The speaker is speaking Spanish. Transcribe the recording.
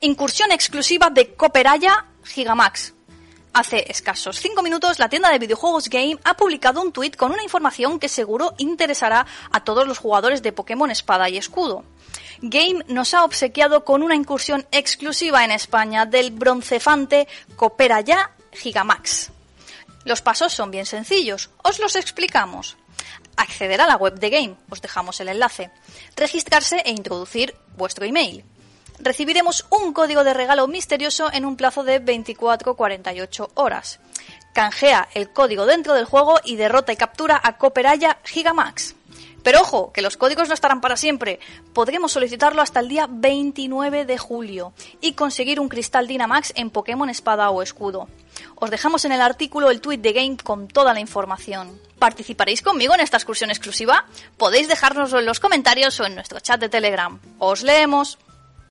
Incursión exclusiva de Cooperaya Gigamax. Hace escasos 5 minutos, la tienda de videojuegos Game ha publicado un tuit con una información que seguro interesará a todos los jugadores de Pokémon Espada y Escudo. Game nos ha obsequiado con una incursión exclusiva en España del broncefante Cooperaya Gigamax. Los pasos son bien sencillos, os los explicamos. Acceder a la web de Game, os dejamos el enlace. Registrarse e introducir vuestro email recibiremos un código de regalo misterioso en un plazo de 24-48 horas. Canjea el código dentro del juego y derrota y captura a Cooperaya Gigamax. Pero ojo, que los códigos no estarán para siempre. Podremos solicitarlo hasta el día 29 de julio y conseguir un cristal Dynamax en Pokémon Espada o Escudo. Os dejamos en el artículo el tweet de Game con toda la información. ¿Participaréis conmigo en esta excursión exclusiva? Podéis dejárnoslo en los comentarios o en nuestro chat de Telegram. ¡Os leemos!